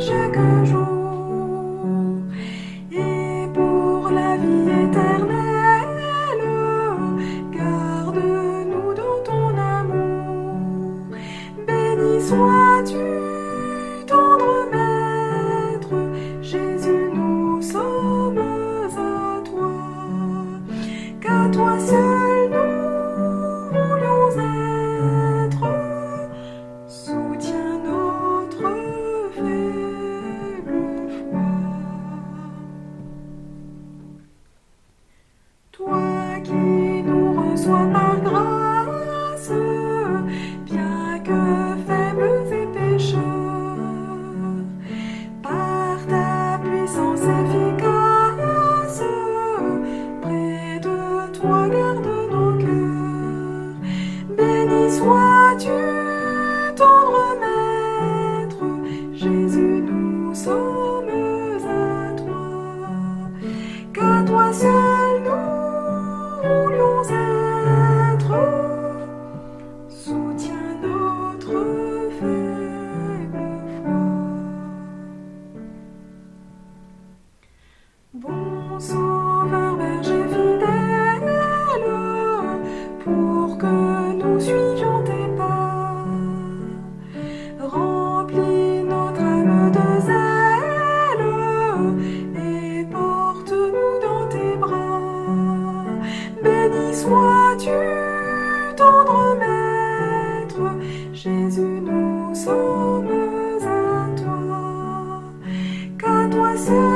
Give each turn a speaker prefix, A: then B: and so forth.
A: Chaque jour et pour la vie éternelle, garde-nous dans ton amour. Béni sois-tu, tendre maître, Jésus, nous sommes à toi, qu'à toi seul. reçois par grâce, bien que faibles et pécheurs, par ta puissance efficace, près de toi garde nos cœurs. Béni sois-tu, tendre maître, Jésus, nous sommes à toi. Qu'à toi seul Jésus, nous sommes à toi, qu'à toi seul nous.